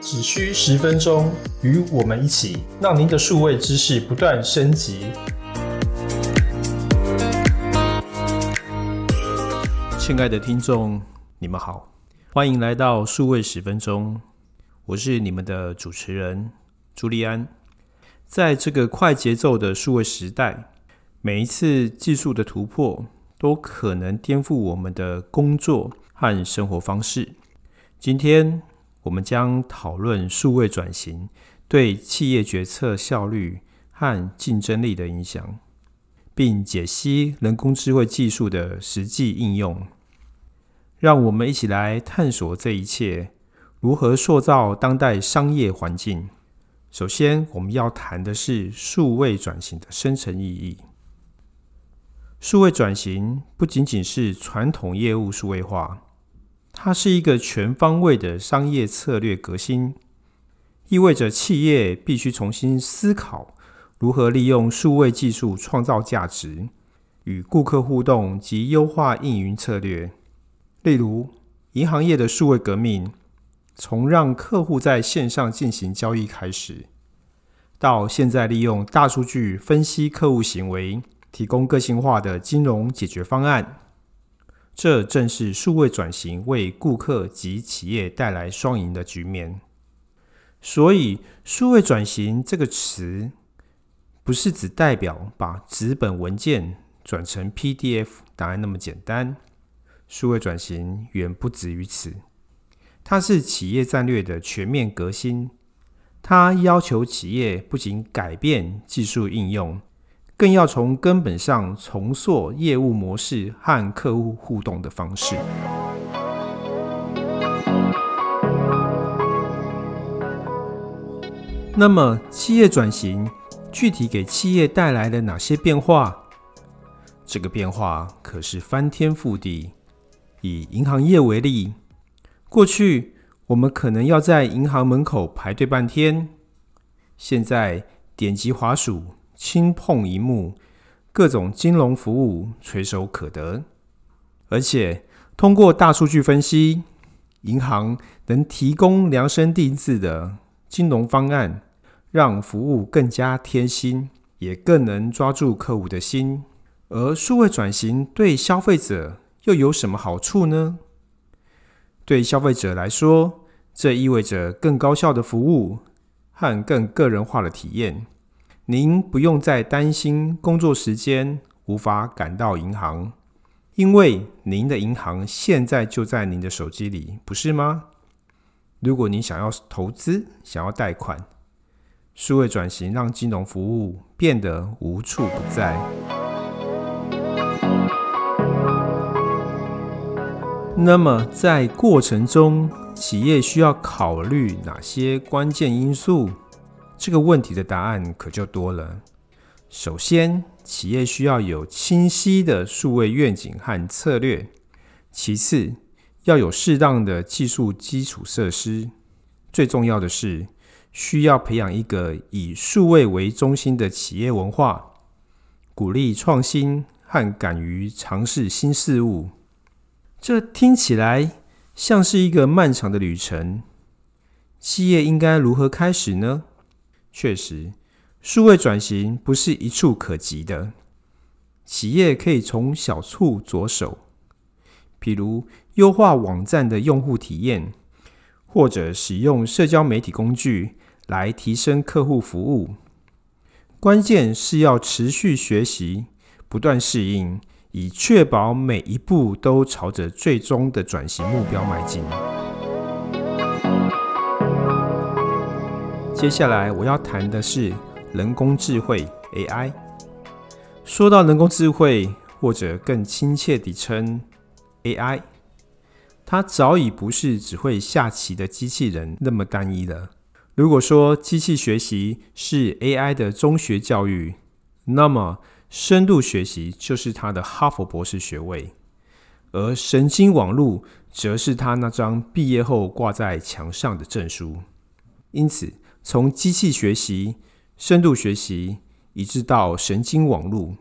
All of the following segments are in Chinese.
只需十分钟，与我们一起，让您的数位知识不断升级。亲爱的听众，你们好，欢迎来到数位十分钟，我是你们的主持人朱利安。在这个快节奏的数位时代，每一次技术的突破都可能颠覆我们的工作和生活方式。今天。我们将讨论数位转型对企业决策效率和竞争力的影响，并解析人工智慧技术的实际应用。让我们一起来探索这一切如何塑造当代商业环境。首先，我们要谈的是数位转型的深层意义。数位转型不仅仅是传统业务数位化。它是一个全方位的商业策略革新，意味着企业必须重新思考如何利用数位技术创造价值、与顾客互动及优化运营策略。例如，银行业的数位革命，从让客户在线上进行交易开始，到现在利用大数据分析客户行为，提供个性化的金融解决方案。这正是数位转型为顾客及企业带来双赢的局面。所以，数位转型这个词不是只代表把纸本文件转成 PDF 答案那么简单。数位转型远不止于此，它是企业战略的全面革新。它要求企业不仅改变技术应用。更要从根本上重塑业务模式和客户互动的方式。那么，企业转型具体给企业带来了哪些变化？这个变化可是翻天覆地。以银行业为例，过去我们可能要在银行门口排队半天，现在点击滑鼠。轻碰一幕，各种金融服务垂手可得，而且通过大数据分析，银行能提供量身定制的金融方案，让服务更加贴心，也更能抓住客户的心。而数位转型对消费者又有什么好处呢？对消费者来说，这意味着更高效的服务和更个人化的体验。您不用再担心工作时间无法赶到银行，因为您的银行现在就在您的手机里，不是吗？如果您想要投资、想要贷款，数位转型让金融服务变得无处不在。那么，在过程中，企业需要考虑哪些关键因素？这个问题的答案可就多了。首先，企业需要有清晰的数位愿景和策略；其次，要有适当的技术基础设施；最重要的是，需要培养一个以数位为中心的企业文化，鼓励创新和敢于尝试新事物。这听起来像是一个漫长的旅程。企业应该如何开始呢？确实，数位转型不是一触可及的。企业可以从小处着手，比如优化网站的用户体验，或者使用社交媒体工具来提升客户服务。关键是要持续学习，不断适应，以确保每一步都朝着最终的转型目标迈进。接下来我要谈的是人工智慧 AI。说到人工智慧，或者更亲切地称 AI，它早已不是只会下棋的机器人那么单一了。如果说机器学习是 AI 的中学教育，那么深度学习就是它的哈佛博士学位，而神经网络则是它那张毕业后挂在墙上的证书。因此，从机器学习、深度学习，一直到神经网络，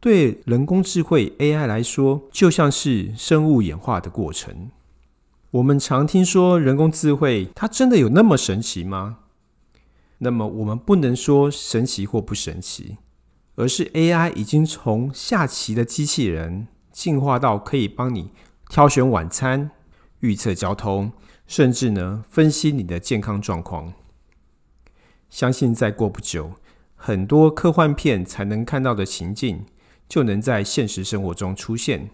对人工智慧 AI 来说，就像是生物演化的过程。我们常听说人工智慧，它真的有那么神奇吗？那么我们不能说神奇或不神奇，而是 AI 已经从下棋的机器人进化到可以帮你挑选晚餐、预测交通，甚至呢分析你的健康状况。相信再过不久，很多科幻片才能看到的情境，就能在现实生活中出现。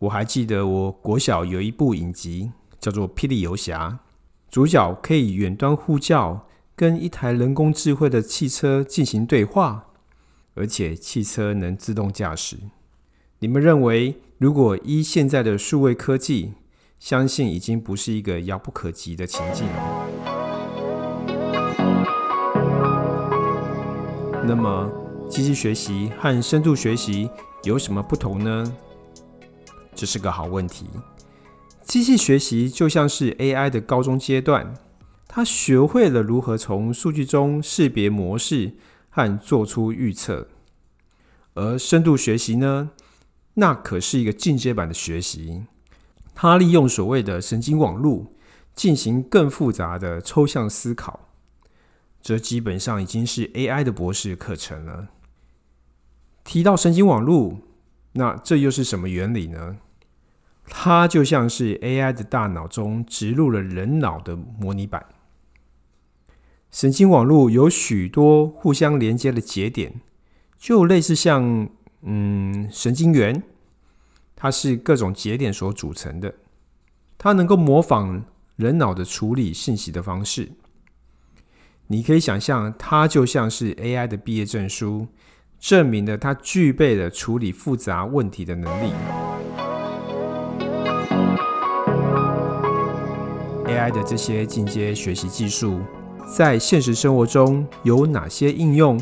我还记得我国小有一部影集叫做《霹雳游侠》，主角可以远端呼叫。跟一台人工智慧的汽车进行对话，而且汽车能自动驾驶。你们认为，如果依现在的数位科技，相信已经不是一个遥不可及的情境。那么，机器学习和深度学习有什么不同呢？这是个好问题。机器学习就像是 AI 的高中阶段。它学会了如何从数据中识别模式和做出预测，而深度学习呢？那可是一个进阶版的学习。它利用所谓的神经网络进行更复杂的抽象思考，这基本上已经是 AI 的博士课程了。提到神经网络，那这又是什么原理呢？它就像是 AI 的大脑中植入了人脑的模拟版。神经网络有许多互相连接的节点，就类似像嗯神经元，它是各种节点所组成的。它能够模仿人脑的处理信息的方式。你可以想象，它就像是 AI 的毕业证书，证明了它具备了处理复杂问题的能力。AI 的这些进阶学习技术。在现实生活中有哪些应用？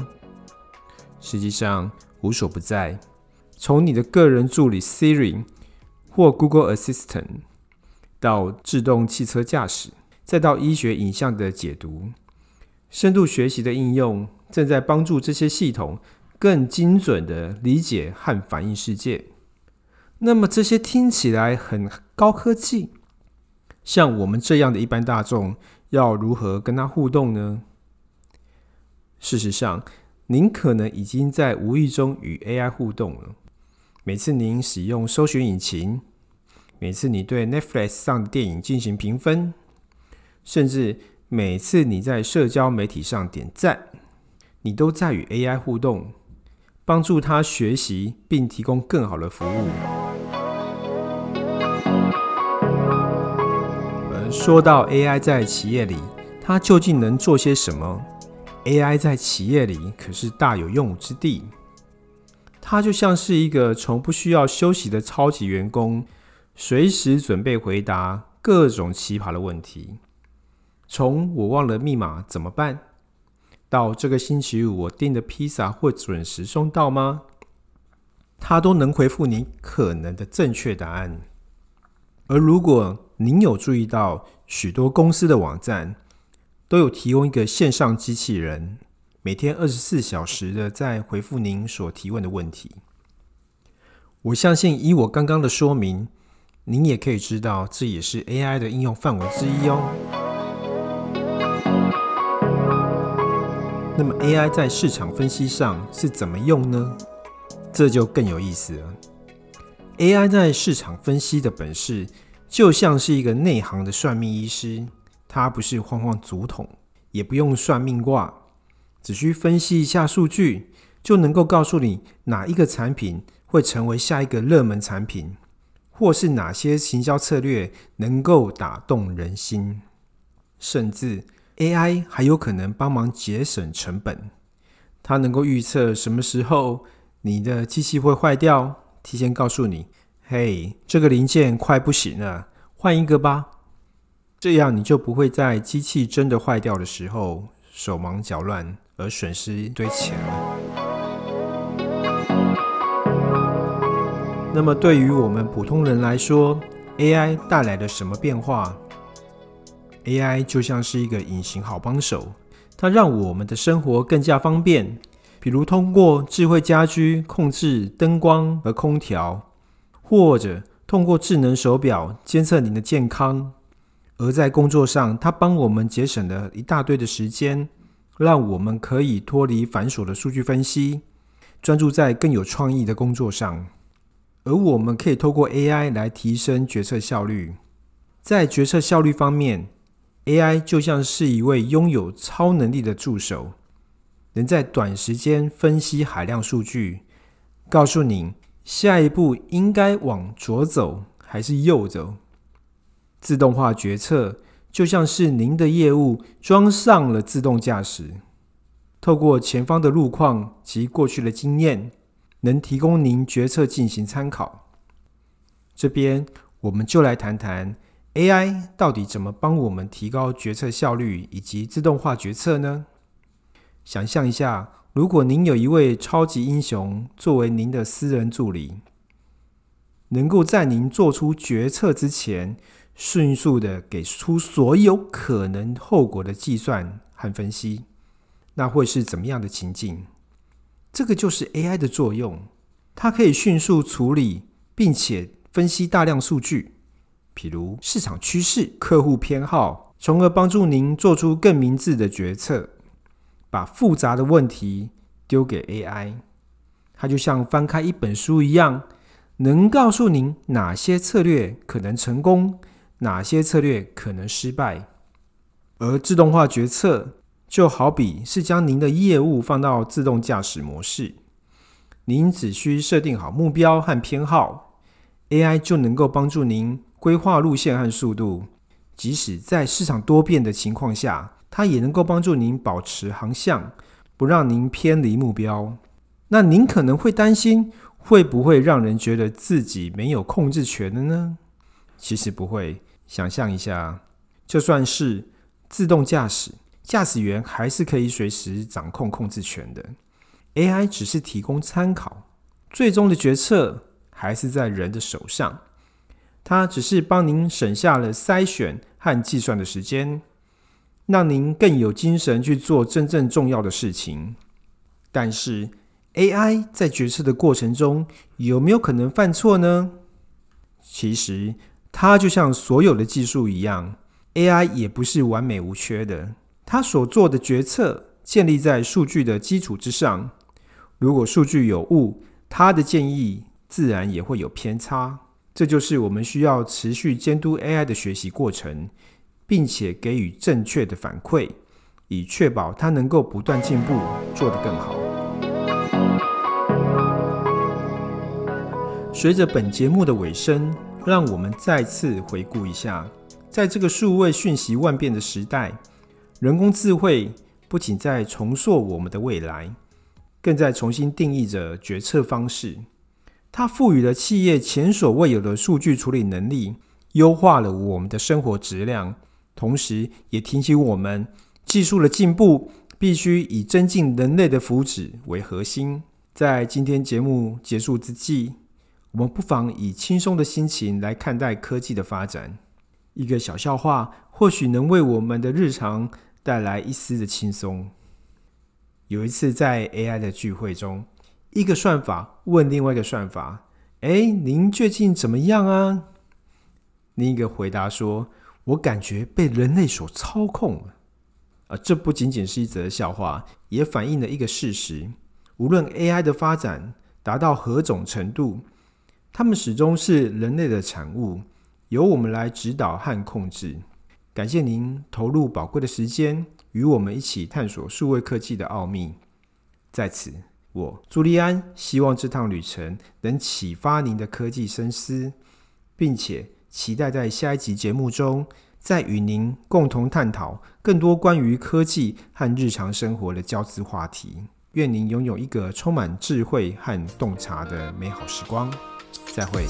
实际上无所不在。从你的个人助理 Siri 或 Google Assistant，到自动汽车驾驶，再到医学影像的解读，深度学习的应用正在帮助这些系统更精准的理解和反映世界。那么这些听起来很高科技，像我们这样的一般大众。要如何跟他互动呢？事实上，您可能已经在无意中与 AI 互动了。每次您使用搜寻引擎，每次你对 Netflix 上的电影进行评分，甚至每次你在社交媒体上点赞，你都在与 AI 互动，帮助他学习并提供更好的服务。而说到 AI 在企业里，它究竟能做些什么？AI 在企业里可是大有用武之地。它就像是一个从不需要休息的超级员工，随时准备回答各种奇葩的问题。从我忘了密码怎么办，到这个星期五我订的披萨会准时送到吗？它都能回复你可能的正确答案。而如果您有注意到，许多公司的网站都有提供一个线上机器人，每天二十四小时的在回复您所提问的问题。我相信，以我刚刚的说明，您也可以知道，这也是 AI 的应用范围之一哦。那么，AI 在市场分析上是怎么用呢？这就更有意思了。AI 在市场分析的本事。就像是一个内行的算命医师，他不是晃晃竹筒，也不用算命卦，只需分析一下数据，就能够告诉你哪一个产品会成为下一个热门产品，或是哪些行销策略能够打动人心。甚至 AI 还有可能帮忙节省成本，它能够预测什么时候你的机器会坏掉，提前告诉你。嘿，这个零件快不行了，换一个吧。这样你就不会在机器真的坏掉的时候手忙脚乱，而损失一堆钱了。那么，对于我们普通人来说，AI 带来了什么变化？AI 就像是一个隐形好帮手，它让我们的生活更加方便，比如通过智慧家居控制灯光和空调，或者通过智能手表监测您的健康。而在工作上，它帮我们节省了一大堆的时间，让我们可以脱离繁琐的数据分析，专注在更有创意的工作上。而我们可以透过 AI 来提升决策效率。在决策效率方面，AI 就像是一位拥有超能力的助手，能在短时间分析海量数据，告诉您下一步应该往左走还是右走。自动化决策就像是您的业务装上了自动驾驶，透过前方的路况及过去的经验，能提供您决策进行参考。这边我们就来谈谈。AI 到底怎么帮我们提高决策效率以及自动化决策呢？想象一下，如果您有一位超级英雄作为您的私人助理，能够在您做出决策之前，迅速的给出所有可能后果的计算和分析，那会是怎么样的情境？这个就是 AI 的作用，它可以迅速处理并且分析大量数据。譬如市场趋势、客户偏好，从而帮助您做出更明智的决策。把复杂的问题丢给 AI，它就像翻开一本书一样，能告诉您哪些策略可能成功，哪些策略可能失败。而自动化决策就好比是将您的业务放到自动驾驶模式，您只需设定好目标和偏好，AI 就能够帮助您。规划路线和速度，即使在市场多变的情况下，它也能够帮助您保持航向，不让您偏离目标。那您可能会担心，会不会让人觉得自己没有控制权的呢？其实不会。想象一下，就算是自动驾驶，驾驶员还是可以随时掌控控制权的。AI 只是提供参考，最终的决策还是在人的手上。它只是帮您省下了筛选和计算的时间，让您更有精神去做真正重要的事情。但是，AI 在决策的过程中有没有可能犯错呢？其实，它就像所有的技术一样，AI 也不是完美无缺的。它所做的决策建立在数据的基础之上，如果数据有误，它的建议自然也会有偏差。这就是我们需要持续监督 AI 的学习过程，并且给予正确的反馈，以确保它能够不断进步，做得更好。随着本节目的尾声，让我们再次回顾一下，在这个数位讯息万变的时代，人工智慧不仅在重塑我们的未来，更在重新定义着决策方式。它赋予了企业前所未有的数据处理能力，优化了我们的生活质量，同时也提醒我们，技术的进步必须以增进人类的福祉为核心。在今天节目结束之际，我们不妨以轻松的心情来看待科技的发展。一个小笑话或许能为我们的日常带来一丝的轻松。有一次在 AI 的聚会中。一个算法问另外一个算法：“哎，您最近怎么样啊？”另一个回答说：“我感觉被人类所操控了。”啊，这不仅仅是一则笑话，也反映了一个事实：无论 AI 的发展达到何种程度，它们始终是人类的产物，由我们来指导和控制。感谢您投入宝贵的时间，与我们一起探索数位科技的奥秘。在此。我朱利安希望这趟旅程能启发您的科技深思，并且期待在下一集节目中再与您共同探讨更多关于科技和日常生活的交织话题。愿您拥有一个充满智慧和洞察的美好时光。再会。